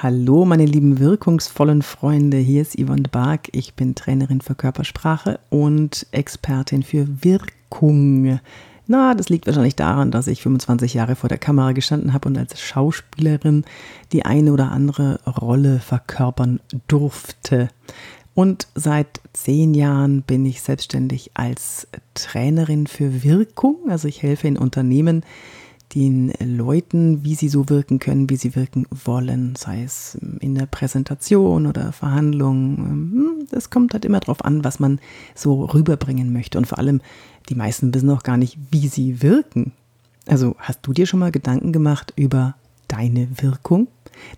Hallo, meine lieben wirkungsvollen Freunde. Hier ist Yvonne Bark. Ich bin Trainerin für Körpersprache und Expertin für Wirkung. Na, das liegt wahrscheinlich daran, dass ich 25 Jahre vor der Kamera gestanden habe und als Schauspielerin die eine oder andere Rolle verkörpern durfte. Und seit zehn Jahren bin ich selbstständig als Trainerin für Wirkung. Also ich helfe in Unternehmen, den Leuten, wie sie so wirken können, wie sie wirken wollen, sei es in der Präsentation oder Verhandlungen. Es kommt halt immer darauf an, was man so rüberbringen möchte. Und vor allem, die meisten wissen auch gar nicht, wie sie wirken. Also hast du dir schon mal Gedanken gemacht über deine Wirkung?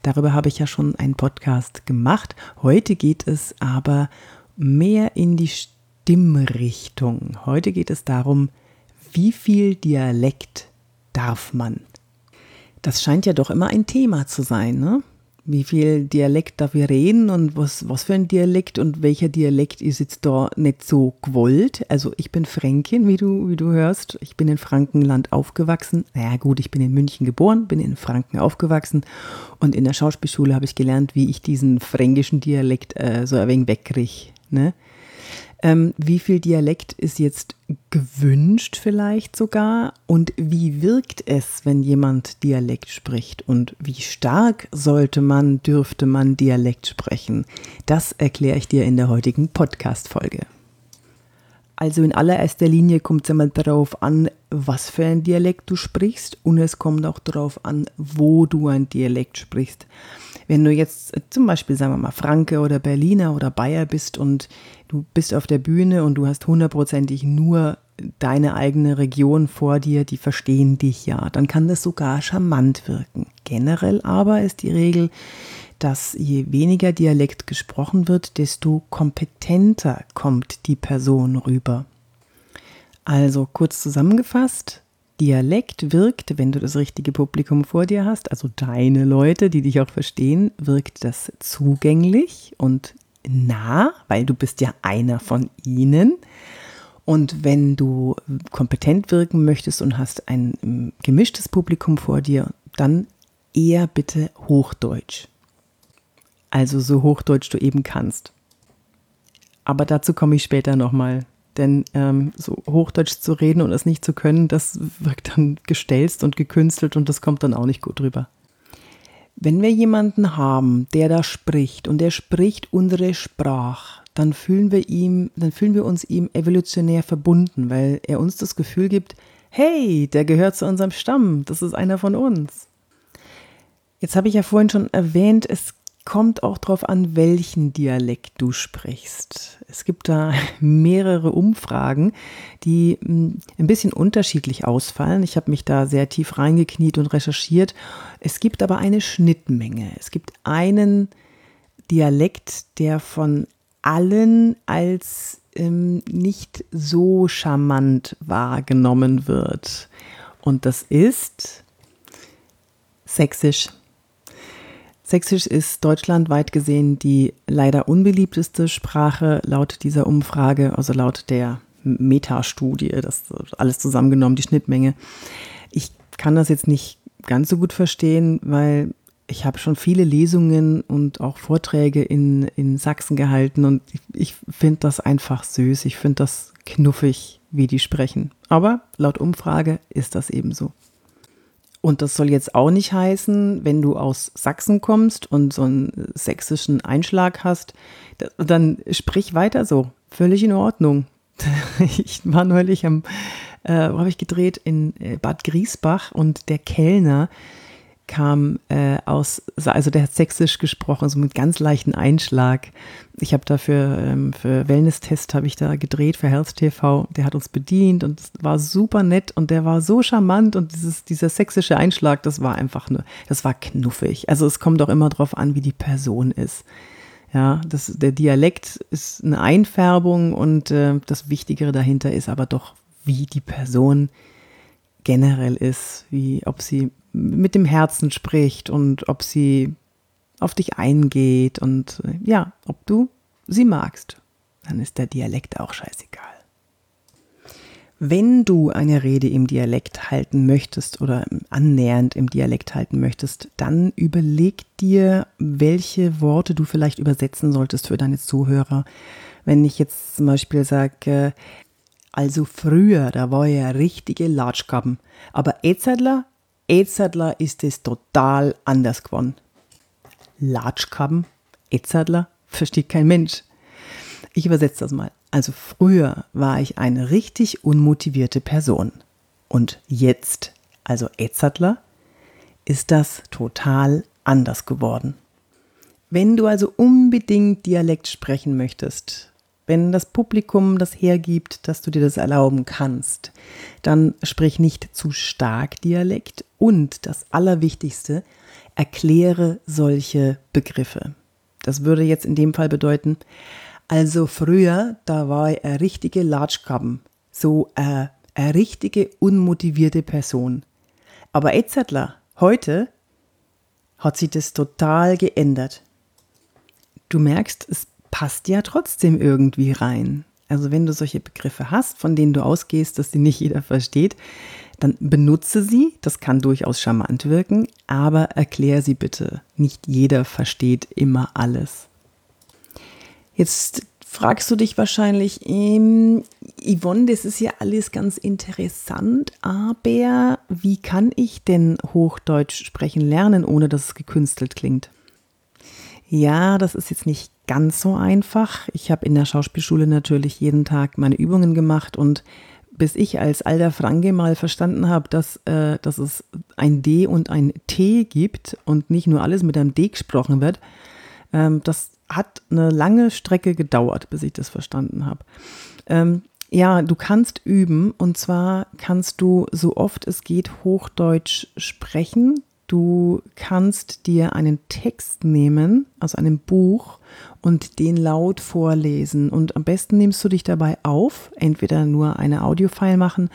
Darüber habe ich ja schon einen Podcast gemacht. Heute geht es aber mehr in die Stimmrichtung. Heute geht es darum, wie viel Dialekt darf man? Das scheint ja doch immer ein Thema zu sein, ne? Wie viel Dialekt darf wir reden und was, was für ein Dialekt und welcher Dialekt ist jetzt da nicht so gewollt? Also ich bin Fränkin, wie du, wie du hörst. Ich bin in Frankenland aufgewachsen. Naja gut, ich bin in München geboren, bin in Franken aufgewachsen und in der Schauspielschule habe ich gelernt, wie ich diesen fränkischen Dialekt äh, so ein wenig wegkriege. Ne? Ähm, wie viel Dialekt ist jetzt gewünscht vielleicht sogar? Und wie wirkt es, wenn jemand Dialekt spricht? Und wie stark sollte man, dürfte man Dialekt sprechen? Das erkläre ich dir in der heutigen Podcast-Folge. Also in allererster Linie kommt es einmal darauf an, was für ein Dialekt du sprichst und es kommt auch darauf an, wo du ein Dialekt sprichst. Wenn du jetzt zum Beispiel, sagen wir mal, Franke oder Berliner oder Bayer bist und du bist auf der Bühne und du hast hundertprozentig nur deine eigene Region vor dir, die verstehen dich ja, dann kann das sogar charmant wirken. Generell aber ist die Regel, dass je weniger Dialekt gesprochen wird, desto kompetenter kommt die Person rüber. Also kurz zusammengefasst, Dialekt wirkt, wenn du das richtige Publikum vor dir hast, also deine Leute, die dich auch verstehen, wirkt das zugänglich und nah, weil du bist ja einer von ihnen. Und wenn du kompetent wirken möchtest und hast ein gemischtes Publikum vor dir, dann eher bitte Hochdeutsch also so Hochdeutsch du eben kannst. Aber dazu komme ich später nochmal. Denn ähm, so Hochdeutsch zu reden und es nicht zu können, das wirkt dann gestelzt und gekünstelt und das kommt dann auch nicht gut rüber. Wenn wir jemanden haben, der da spricht und der spricht unsere Sprache, dann fühlen wir ihm, dann fühlen wir uns ihm evolutionär verbunden, weil er uns das Gefühl gibt, hey, der gehört zu unserem Stamm, das ist einer von uns. Jetzt habe ich ja vorhin schon erwähnt, es kommt auch darauf an, welchen Dialekt du sprichst. Es gibt da mehrere Umfragen, die hm, ein bisschen unterschiedlich ausfallen. Ich habe mich da sehr tief reingekniet und recherchiert. Es gibt aber eine Schnittmenge. Es gibt einen Dialekt, der von allen als ähm, nicht so charmant wahrgenommen wird. Und das ist Sächsisch. Sächsisch ist deutschlandweit gesehen die leider unbeliebteste Sprache laut dieser Umfrage, also laut der Metastudie, das alles zusammengenommen, die Schnittmenge. Ich kann das jetzt nicht ganz so gut verstehen, weil ich habe schon viele Lesungen und auch Vorträge in, in Sachsen gehalten und ich, ich finde das einfach süß. Ich finde das knuffig, wie die sprechen. Aber laut Umfrage ist das eben so. Und das soll jetzt auch nicht heißen, wenn du aus Sachsen kommst und so einen sächsischen Einschlag hast, dann sprich weiter so. Völlig in Ordnung. Ich war neulich am, äh, wo habe ich gedreht, in äh, Bad Griesbach und der Kellner, kam äh, aus, also der hat sächsisch gesprochen, so mit ganz leichten Einschlag. Ich habe dafür ähm, für Wellness-Test habe ich da gedreht für Health TV. Der hat uns bedient und war super nett und der war so charmant und dieses, dieser sächsische Einschlag, das war einfach nur, das war knuffig. Also es kommt auch immer drauf an, wie die Person ist. Ja, das, der Dialekt ist eine Einfärbung und äh, das Wichtigere dahinter ist aber doch, wie die Person generell ist, wie ob sie mit dem Herzen spricht und ob sie auf dich eingeht und ja, ob du sie magst. Dann ist der Dialekt auch scheißegal. Wenn du eine Rede im Dialekt halten möchtest oder annähernd im Dialekt halten möchtest, dann überleg dir, welche Worte du vielleicht übersetzen solltest für deine Zuhörer. Wenn ich jetzt zum Beispiel sage, also früher, da war ja richtige Latschkappen, aber Etzadler, Etzadler ist es total anders geworden. Latschkappen, Etzadler, versteht kein Mensch. Ich übersetze das mal. Also früher war ich eine richtig unmotivierte Person. Und jetzt, also Edzardler, ist das total anders geworden. Wenn du also unbedingt Dialekt sprechen möchtest, wenn das Publikum das hergibt, dass du dir das erlauben kannst, dann sprich nicht zu stark Dialekt und das Allerwichtigste, erkläre solche Begriffe. Das würde jetzt in dem Fall bedeuten, also früher, da war er eine richtige Latschkappen, so eine, äh, eine richtige unmotivierte Person. Aber Etzertler, heute hat sich das total geändert. Du merkst, es passt ja trotzdem irgendwie rein. Also wenn du solche Begriffe hast, von denen du ausgehst, dass sie nicht jeder versteht, dann benutze sie. Das kann durchaus charmant wirken, aber erklär sie bitte. Nicht jeder versteht immer alles. Jetzt fragst du dich wahrscheinlich, ähm, Yvonne, das ist ja alles ganz interessant, aber wie kann ich denn Hochdeutsch sprechen lernen, ohne dass es gekünstelt klingt? Ja, das ist jetzt nicht ganz so einfach. Ich habe in der Schauspielschule natürlich jeden Tag meine Übungen gemacht und bis ich als alter Franke mal verstanden habe, dass, äh, dass es ein D und ein T gibt und nicht nur alles mit einem D gesprochen wird, ähm, das hat eine lange Strecke gedauert, bis ich das verstanden habe. Ähm, ja, du kannst üben und zwar kannst du so oft es geht Hochdeutsch sprechen. Du kannst dir einen Text nehmen, also einem Buch, und den laut vorlesen. Und am besten nimmst du dich dabei auf, entweder nur eine Audiofile machen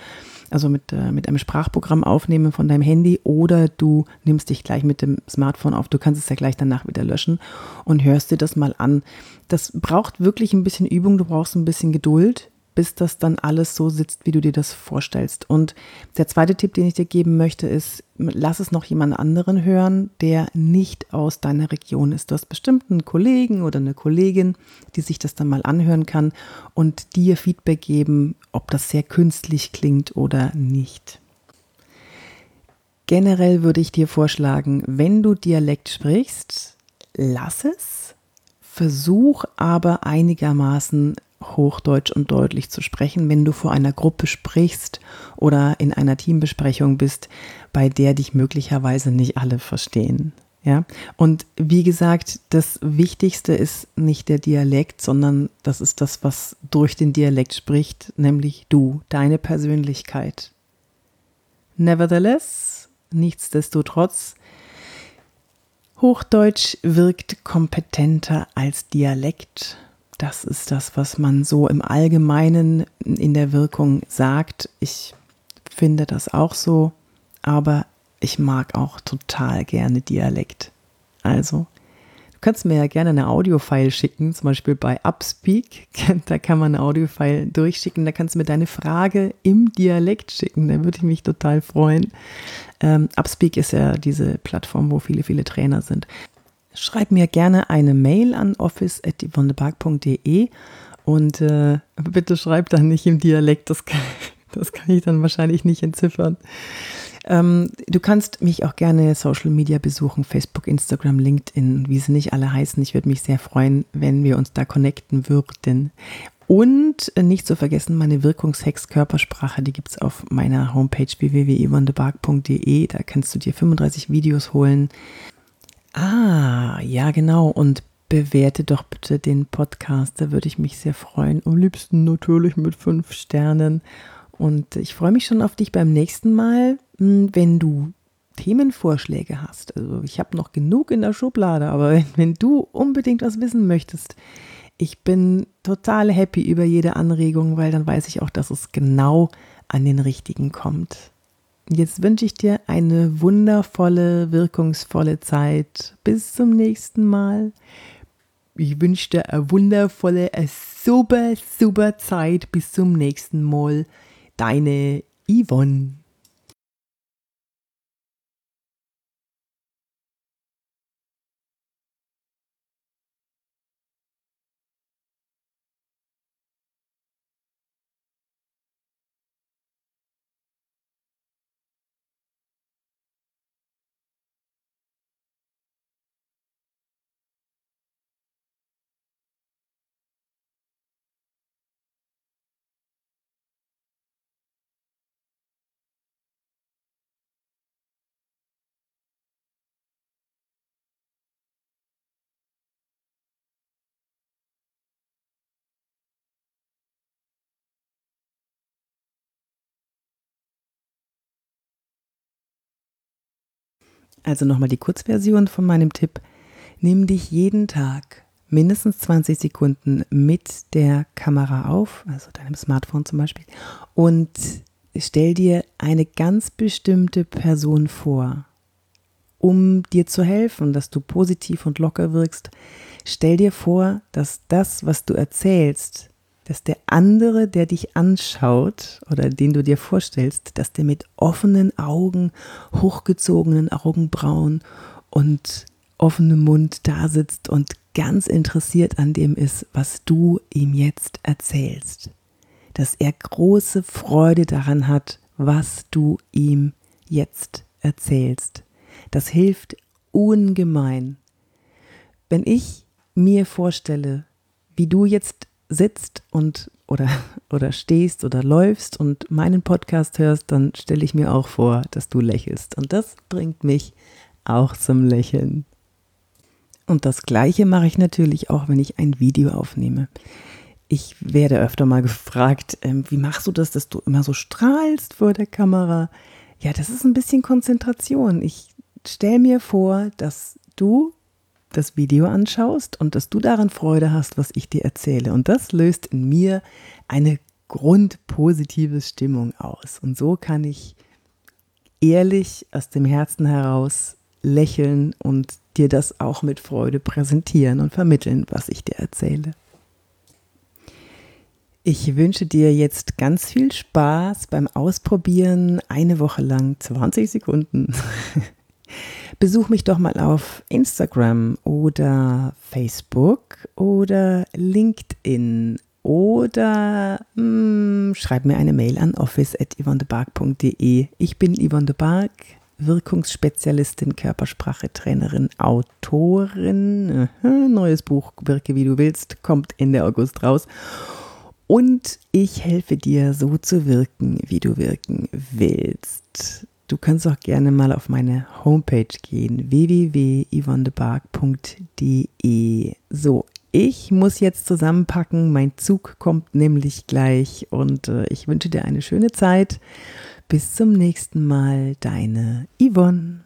also mit, äh, mit einem Sprachprogramm aufnehmen von deinem Handy oder du nimmst dich gleich mit dem Smartphone auf. Du kannst es ja gleich danach wieder löschen und hörst dir das mal an. Das braucht wirklich ein bisschen Übung, du brauchst ein bisschen Geduld bis das dann alles so sitzt, wie du dir das vorstellst. Und der zweite Tipp, den ich dir geben möchte, ist, lass es noch jemand anderen hören, der nicht aus deiner Region ist. Du hast bestimmt einen Kollegen oder eine Kollegin, die sich das dann mal anhören kann und dir Feedback geben, ob das sehr künstlich klingt oder nicht. Generell würde ich dir vorschlagen, wenn du Dialekt sprichst, lass es, versuch aber einigermaßen Hochdeutsch und deutlich zu sprechen, wenn du vor einer Gruppe sprichst oder in einer Teambesprechung bist, bei der dich möglicherweise nicht alle verstehen. Ja, und wie gesagt, das Wichtigste ist nicht der Dialekt, sondern das ist das, was durch den Dialekt spricht, nämlich du, deine Persönlichkeit. Nevertheless, nichtsdestotrotz, Hochdeutsch wirkt kompetenter als Dialekt das ist das, was man so im Allgemeinen in der Wirkung sagt. Ich finde das auch so, aber ich mag auch total gerne Dialekt. Also, du kannst mir ja gerne eine Audiofile schicken, zum Beispiel bei Upspeak. Da kann man eine Audiofile durchschicken. Da kannst du mir deine Frage im Dialekt schicken. Da würde ich mich total freuen. Ähm, Upspeak ist ja diese Plattform, wo viele, viele Trainer sind. Schreib mir gerne eine Mail an office.yvonnebark.de und äh, bitte schreib dann nicht im Dialekt, das kann, das kann ich dann wahrscheinlich nicht entziffern. Ähm, du kannst mich auch gerne Social Media besuchen, Facebook, Instagram, LinkedIn, wie sie nicht alle heißen. Ich würde mich sehr freuen, wenn wir uns da connecten würden. Und nicht zu vergessen, meine Wirkungshex Körpersprache, die gibt es auf meiner Homepage www.yvonnebark.de. Da kannst du dir 35 Videos holen Ah, ja, genau. Und bewerte doch bitte den Podcast. Da würde ich mich sehr freuen. Am liebsten natürlich mit fünf Sternen. Und ich freue mich schon auf dich beim nächsten Mal, hm, wenn du Themenvorschläge hast. Also ich habe noch genug in der Schublade, aber wenn, wenn du unbedingt was wissen möchtest, ich bin total happy über jede Anregung, weil dann weiß ich auch, dass es genau an den richtigen kommt. Jetzt wünsche ich dir eine wundervolle, wirkungsvolle Zeit. Bis zum nächsten Mal. Ich wünsche dir eine wundervolle, eine super, super Zeit. Bis zum nächsten Mal. deine Yvonne. Also nochmal die Kurzversion von meinem Tipp. Nimm dich jeden Tag mindestens 20 Sekunden mit der Kamera auf, also deinem Smartphone zum Beispiel, und stell dir eine ganz bestimmte Person vor, um dir zu helfen, dass du positiv und locker wirkst. Stell dir vor, dass das, was du erzählst, dass der andere, der dich anschaut oder den du dir vorstellst, dass der mit offenen Augen, hochgezogenen Augenbrauen und offenem Mund da sitzt und ganz interessiert an dem ist, was du ihm jetzt erzählst. Dass er große Freude daran hat, was du ihm jetzt erzählst. Das hilft ungemein. Wenn ich mir vorstelle, wie du jetzt sitzt und oder, oder stehst oder läufst und meinen Podcast hörst, dann stelle ich mir auch vor, dass du lächelst. Und das bringt mich auch zum Lächeln. Und das gleiche mache ich natürlich auch, wenn ich ein Video aufnehme. Ich werde öfter mal gefragt, ähm, wie machst du das, dass du immer so strahlst vor der Kamera? Ja, das ist ein bisschen Konzentration. Ich stelle mir vor, dass du das Video anschaust und dass du daran Freude hast, was ich dir erzähle. Und das löst in mir eine grundpositive Stimmung aus. Und so kann ich ehrlich aus dem Herzen heraus lächeln und dir das auch mit Freude präsentieren und vermitteln, was ich dir erzähle. Ich wünsche dir jetzt ganz viel Spaß beim Ausprobieren, eine Woche lang 20 Sekunden Besuch mich doch mal auf Instagram oder Facebook oder LinkedIn oder mh, hm, schreib mir eine Mail an office.yvonnebark.de. Ich bin Yvonne de Bark, Wirkungsspezialistin, Körpersprache, Trainerin, Autorin. Neues Buch, Wirke wie du willst, kommt Ende August raus. Und ich helfe dir, so zu wirken, wie du wirken willst. Du kannst auch gerne mal auf meine Homepage gehen, www.yvonnebark.de. So, ich muss jetzt zusammenpacken, mein Zug kommt nämlich gleich und äh, ich wünsche dir eine schöne Zeit. Bis zum nächsten Mal, deine Yvonne.